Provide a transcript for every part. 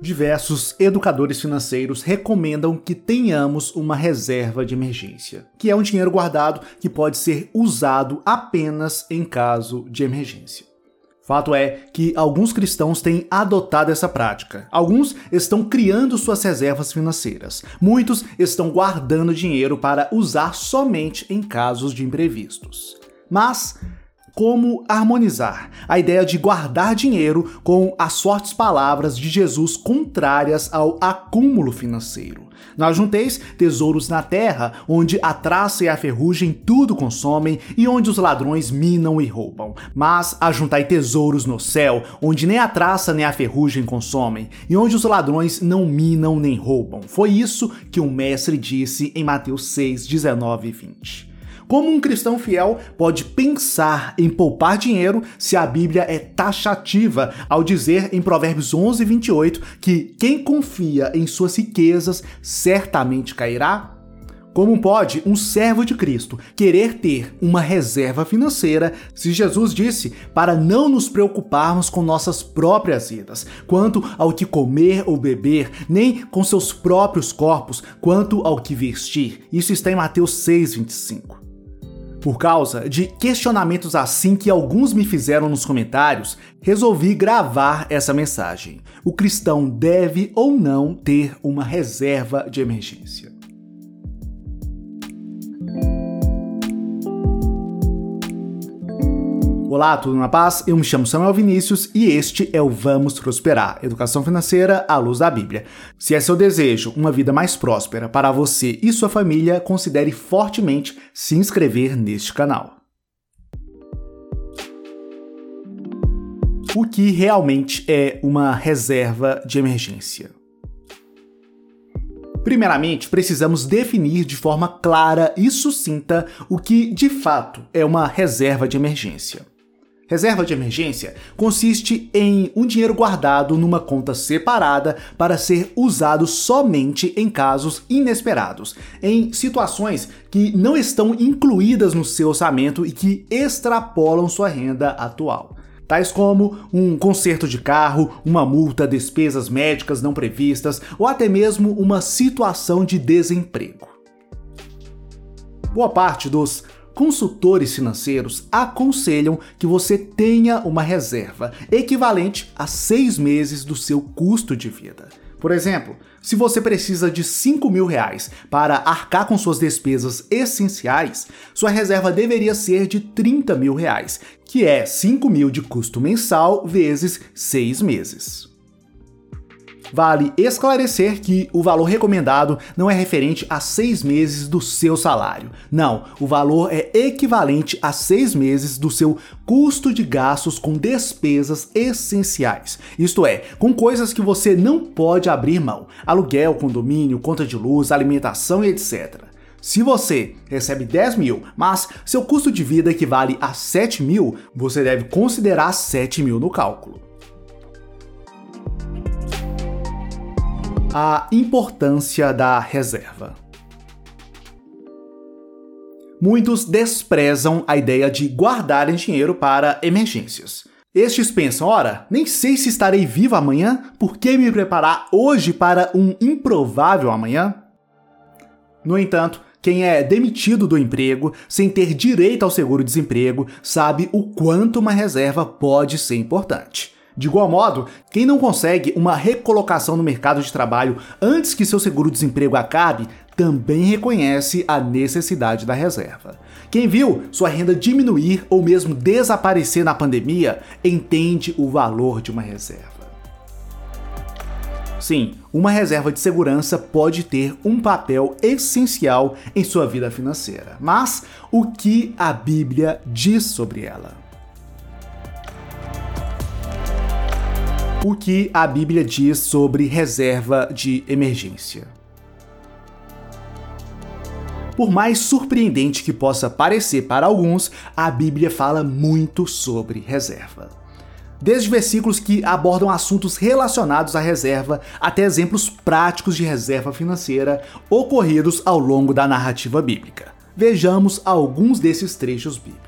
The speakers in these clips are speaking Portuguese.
Diversos educadores financeiros recomendam que tenhamos uma reserva de emergência, que é um dinheiro guardado que pode ser usado apenas em caso de emergência. Fato é que alguns cristãos têm adotado essa prática. Alguns estão criando suas reservas financeiras. Muitos estão guardando dinheiro para usar somente em casos de imprevistos. Mas como harmonizar a ideia de guardar dinheiro com as fortes palavras de Jesus contrárias ao acúmulo financeiro. Não ajunteis tesouros na terra, onde a traça e a ferrugem tudo consomem e onde os ladrões minam e roubam. Mas ajuntai tesouros no céu, onde nem a traça nem a ferrugem consomem e onde os ladrões não minam nem roubam. Foi isso que o mestre disse em Mateus 6, 19 e 20. Como um cristão fiel pode pensar em poupar dinheiro se a Bíblia é taxativa ao dizer em Provérbios 11, 28 que quem confia em suas riquezas certamente cairá? Como pode um servo de Cristo querer ter uma reserva financeira se Jesus disse para não nos preocuparmos com nossas próprias vidas, quanto ao que comer ou beber, nem com seus próprios corpos, quanto ao que vestir? Isso está em Mateus 6:25. Por causa de questionamentos assim que alguns me fizeram nos comentários, resolvi gravar essa mensagem. O cristão deve ou não ter uma reserva de emergência? Olá, tudo na paz? Eu me chamo Samuel Vinícius e este é o Vamos Prosperar, Educação Financeira à Luz da Bíblia. Se é seu desejo uma vida mais próspera para você e sua família, considere fortemente se inscrever neste canal. O que realmente é uma reserva de emergência? Primeiramente, precisamos definir de forma clara e sucinta o que de fato é uma reserva de emergência. Reserva de emergência consiste em um dinheiro guardado numa conta separada para ser usado somente em casos inesperados, em situações que não estão incluídas no seu orçamento e que extrapolam sua renda atual. Tais como um conserto de carro, uma multa, despesas médicas não previstas ou até mesmo uma situação de desemprego. Boa parte dos consultores financeiros aconselham que você tenha uma reserva equivalente a seis meses do seu custo de vida. Por exemplo, se você precisa de 5 mil reais para arcar com suas despesas essenciais, sua reserva deveria ser de 30 mil reais, que é 5 mil de custo mensal vezes seis meses. Vale esclarecer que o valor recomendado não é referente a seis meses do seu salário. Não, o valor é equivalente a seis meses do seu custo de gastos com despesas essenciais. Isto é, com coisas que você não pode abrir mão: aluguel, condomínio, conta de luz, alimentação e etc. Se você recebe 10 mil, mas seu custo de vida equivale a 7 mil, você deve considerar 7 mil no cálculo. A importância da reserva. Muitos desprezam a ideia de guardarem dinheiro para emergências. Estes pensam: ora, nem sei se estarei vivo amanhã, por que me preparar hoje para um improvável amanhã? No entanto, quem é demitido do emprego sem ter direito ao seguro-desemprego sabe o quanto uma reserva pode ser importante. De igual modo, quem não consegue uma recolocação no mercado de trabalho antes que seu seguro-desemprego acabe, também reconhece a necessidade da reserva. Quem viu sua renda diminuir ou mesmo desaparecer na pandemia, entende o valor de uma reserva. Sim, uma reserva de segurança pode ter um papel essencial em sua vida financeira. Mas o que a Bíblia diz sobre ela? O que a Bíblia diz sobre reserva de emergência. Por mais surpreendente que possa parecer para alguns, a Bíblia fala muito sobre reserva. Desde versículos que abordam assuntos relacionados à reserva até exemplos práticos de reserva financeira ocorridos ao longo da narrativa bíblica. Vejamos alguns desses trechos bíblicos.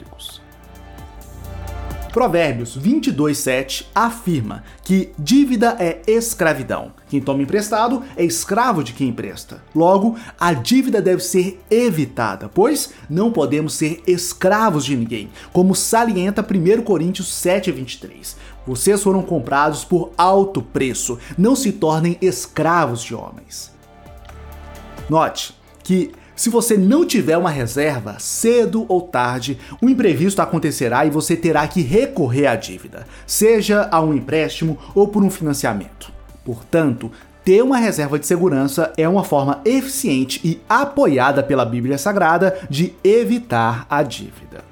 Provérbios 22:7 afirma que dívida é escravidão. Quem toma emprestado é escravo de quem empresta. Logo, a dívida deve ser evitada, pois não podemos ser escravos de ninguém, como salienta 1 Coríntios 7:23. Vocês foram comprados por alto preço, não se tornem escravos de homens. Note que se você não tiver uma reserva, cedo ou tarde, um imprevisto acontecerá e você terá que recorrer à dívida, seja a um empréstimo ou por um financiamento. Portanto, ter uma reserva de segurança é uma forma eficiente e apoiada pela Bíblia Sagrada de evitar a dívida.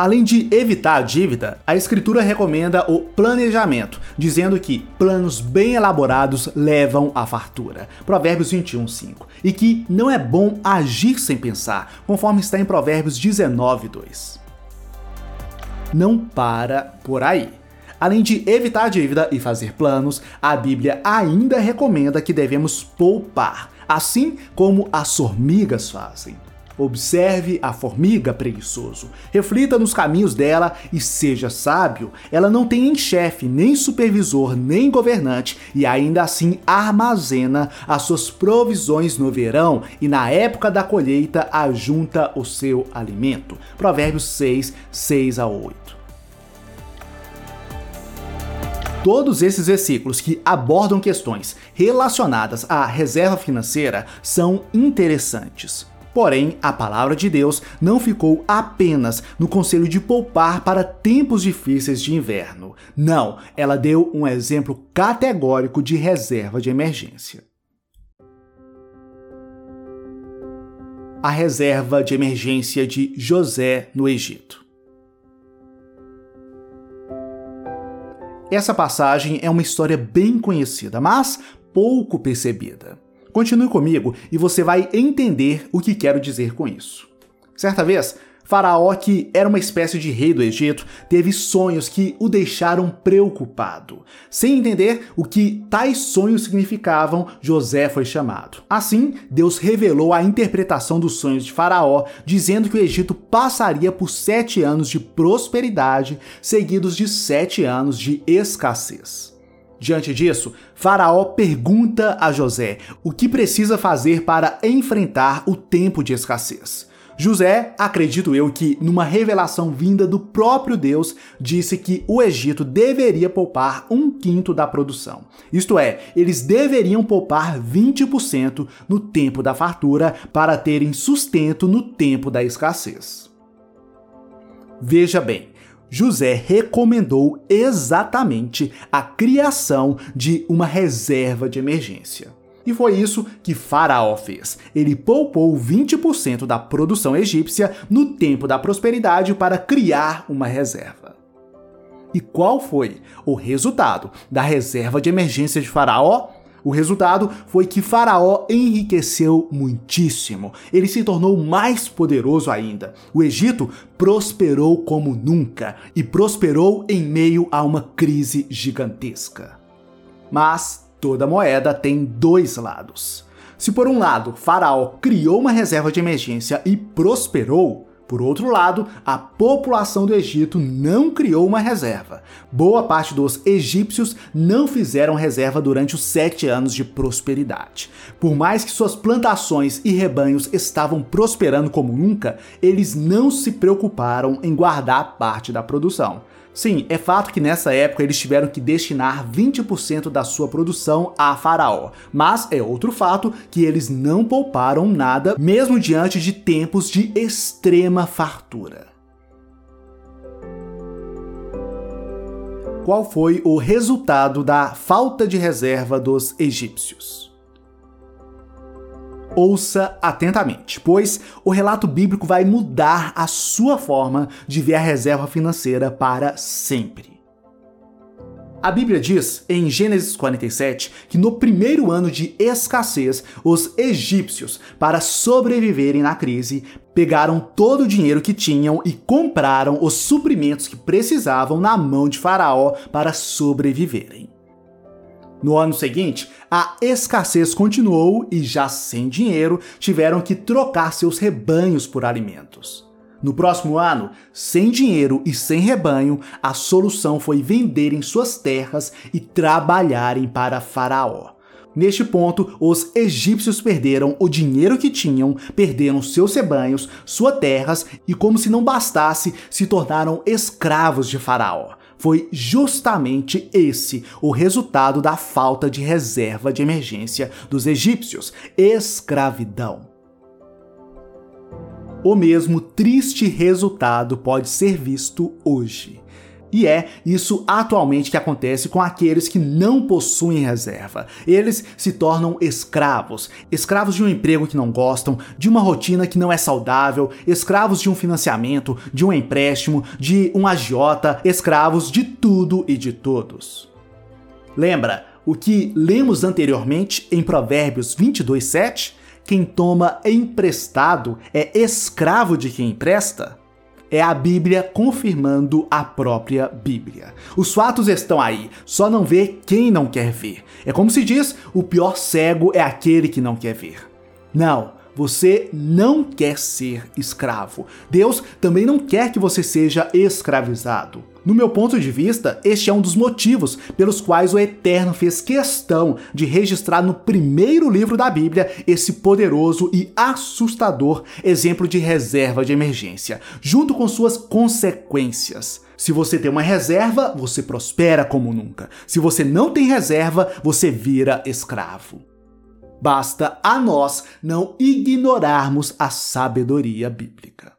Além de evitar a dívida, a escritura recomenda o planejamento, dizendo que planos bem elaborados levam à fartura. Provérbios 21:5. E que não é bom agir sem pensar, conforme está em Provérbios 19:2. Não para por aí. Além de evitar a dívida e fazer planos, a Bíblia ainda recomenda que devemos poupar, assim como as formigas fazem. Observe a formiga preguiçoso. Reflita nos caminhos dela e seja sábio. Ela não tem chefe, nem supervisor, nem governante e ainda assim armazena as suas provisões no verão e na época da colheita ajunta o seu alimento. Provérbios 6, 6 a 8. Todos esses versículos que abordam questões relacionadas à reserva financeira são interessantes. Porém, a palavra de Deus não ficou apenas no conselho de poupar para tempos difíceis de inverno. Não, ela deu um exemplo categórico de reserva de emergência. A reserva de emergência de José no Egito. Essa passagem é uma história bem conhecida, mas pouco percebida. Continue comigo e você vai entender o que quero dizer com isso. Certa vez, Faraó, que era uma espécie de rei do Egito, teve sonhos que o deixaram preocupado. Sem entender o que tais sonhos significavam, José foi chamado. Assim, Deus revelou a interpretação dos sonhos de Faraó, dizendo que o Egito passaria por sete anos de prosperidade, seguidos de sete anos de escassez. Diante disso, Faraó pergunta a José o que precisa fazer para enfrentar o tempo de escassez. José, acredito eu que, numa revelação vinda do próprio Deus, disse que o Egito deveria poupar um quinto da produção. Isto é, eles deveriam poupar 20% no tempo da fartura para terem sustento no tempo da escassez. Veja bem, José recomendou exatamente a criação de uma reserva de emergência. E foi isso que Faraó fez. Ele poupou 20% da produção egípcia no tempo da prosperidade para criar uma reserva. E qual foi o resultado da reserva de emergência de Faraó? O resultado foi que Faraó enriqueceu muitíssimo. Ele se tornou mais poderoso ainda. O Egito prosperou como nunca e prosperou em meio a uma crise gigantesca. Mas toda moeda tem dois lados. Se por um lado Faraó criou uma reserva de emergência e prosperou, por outro lado, a população do Egito não criou uma reserva. Boa parte dos egípcios não fizeram reserva durante os sete anos de prosperidade. Por mais que suas plantações e rebanhos estavam prosperando como nunca, eles não se preocuparam em guardar parte da produção. Sim, é fato que nessa época eles tiveram que destinar 20% da sua produção a Faraó, mas é outro fato que eles não pouparam nada, mesmo diante de tempos de extrema fartura. Qual foi o resultado da falta de reserva dos egípcios? Ouça atentamente, pois o relato bíblico vai mudar a sua forma de ver a reserva financeira para sempre. A Bíblia diz, em Gênesis 47, que no primeiro ano de escassez, os egípcios, para sobreviverem na crise, pegaram todo o dinheiro que tinham e compraram os suprimentos que precisavam na mão de Faraó para sobreviverem. No ano seguinte, a escassez continuou e, já sem dinheiro, tiveram que trocar seus rebanhos por alimentos. No próximo ano, sem dinheiro e sem rebanho, a solução foi venderem suas terras e trabalharem para Faraó. Neste ponto, os egípcios perderam o dinheiro que tinham, perderam seus rebanhos, suas terras e, como se não bastasse, se tornaram escravos de Faraó. Foi justamente esse o resultado da falta de reserva de emergência dos egípcios: escravidão. O mesmo triste resultado pode ser visto hoje. E é isso atualmente que acontece com aqueles que não possuem reserva. Eles se tornam escravos, escravos de um emprego que não gostam, de uma rotina que não é saudável, escravos de um financiamento, de um empréstimo, de um agiota, escravos de tudo e de todos. Lembra o que lemos anteriormente em Provérbios 22:7? Quem toma emprestado é escravo de quem empresta? É a Bíblia confirmando a própria Bíblia. Os fatos estão aí, só não vê quem não quer ver. É como se diz: o pior cego é aquele que não quer ver. Não, você não quer ser escravo. Deus também não quer que você seja escravizado. No meu ponto de vista, este é um dos motivos pelos quais o Eterno fez questão de registrar no primeiro livro da Bíblia esse poderoso e assustador exemplo de reserva de emergência, junto com suas consequências. Se você tem uma reserva, você prospera como nunca. Se você não tem reserva, você vira escravo. Basta a nós não ignorarmos a sabedoria bíblica.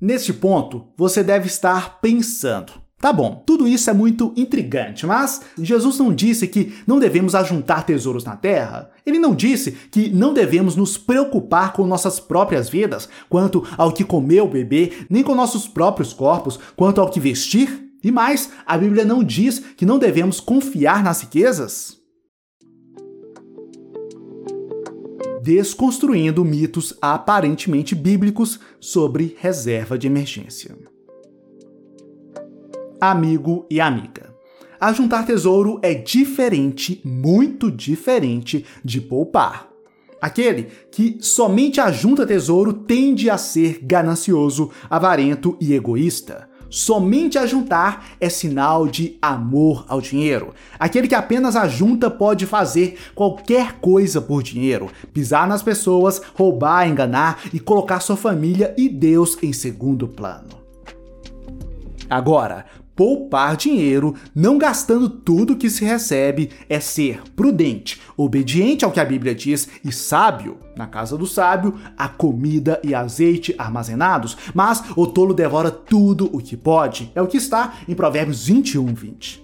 Neste ponto, você deve estar pensando: Tá bom, tudo isso é muito intrigante, mas Jesus não disse que não devemos ajuntar tesouros na terra? Ele não disse que não devemos nos preocupar com nossas próprias vidas, quanto ao que comer ou beber, nem com nossos próprios corpos, quanto ao que vestir? E mais, a Bíblia não diz que não devemos confiar nas riquezas? desconstruindo mitos aparentemente bíblicos sobre reserva de emergência. Amigo e amiga. Ajuntar tesouro é diferente, muito diferente de poupar. Aquele que somente ajunta tesouro tende a ser ganancioso, avarento e egoísta. Somente ajuntar é sinal de amor ao dinheiro. Aquele que apenas ajunta pode fazer qualquer coisa por dinheiro, pisar nas pessoas, roubar, enganar e colocar sua família e Deus em segundo plano. Agora, Poupar dinheiro, não gastando tudo que se recebe, é ser prudente, obediente ao que a Bíblia diz e sábio. Na casa do sábio, há comida e azeite armazenados, mas o tolo devora tudo o que pode. É o que está em Provérbios 21, 20.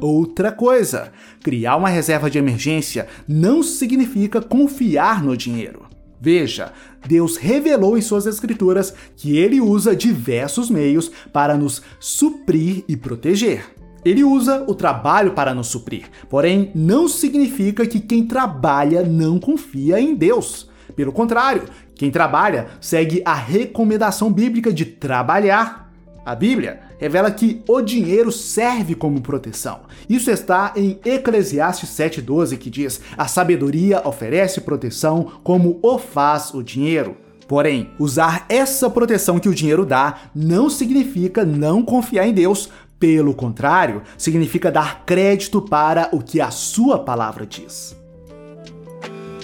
Outra coisa, criar uma reserva de emergência não significa confiar no dinheiro. Veja, Deus revelou em suas escrituras que ele usa diversos meios para nos suprir e proteger. Ele usa o trabalho para nos suprir, porém não significa que quem trabalha não confia em Deus. Pelo contrário, quem trabalha segue a recomendação bíblica de trabalhar a Bíblia revela que o dinheiro serve como proteção. Isso está em Eclesiastes 7,12, que diz: A sabedoria oferece proteção como o faz o dinheiro. Porém, usar essa proteção que o dinheiro dá não significa não confiar em Deus. Pelo contrário, significa dar crédito para o que a sua palavra diz.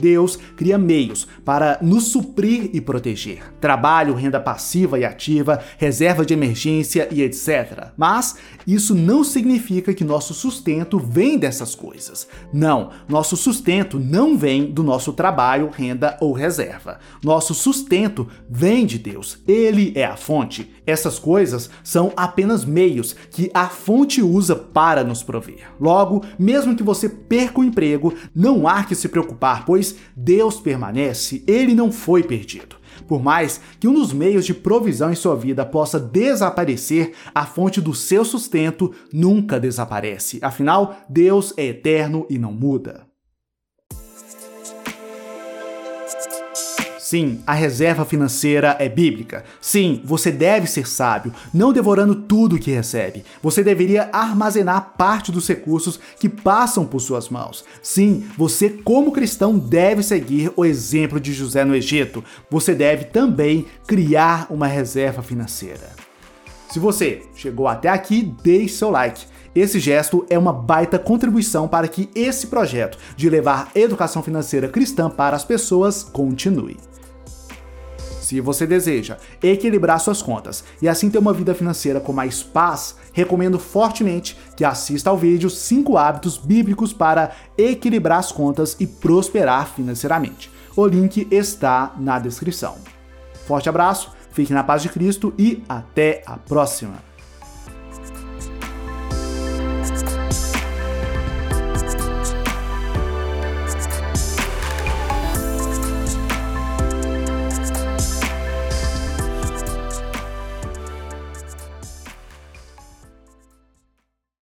Deus cria meios para nos suprir e proteger. Trabalho, renda passiva e ativa, reserva de emergência e etc. Mas isso não significa que nosso sustento vem dessas coisas. Não, nosso sustento não vem do nosso trabalho, renda ou reserva. Nosso sustento vem de Deus. Ele é a fonte. Essas coisas são apenas meios que a fonte usa para nos prover. Logo, mesmo que você perca o emprego, não há que se preocupar, pois Deus permanece, ele não foi perdido. Por mais que um dos meios de provisão em sua vida possa desaparecer, a fonte do seu sustento nunca desaparece. Afinal, Deus é eterno e não muda. Sim, a reserva financeira é bíblica. Sim, você deve ser sábio, não devorando tudo que recebe. Você deveria armazenar parte dos recursos que passam por suas mãos. Sim, você, como cristão, deve seguir o exemplo de José no Egito. Você deve também criar uma reserva financeira. Se você chegou até aqui, deixe seu like. Esse gesto é uma baita contribuição para que esse projeto de levar educação financeira cristã para as pessoas continue. Se você deseja equilibrar suas contas e assim ter uma vida financeira com mais paz, recomendo fortemente que assista ao vídeo 5 hábitos bíblicos para equilibrar as contas e prosperar financeiramente. O link está na descrição. Forte abraço, fique na paz de Cristo e até a próxima!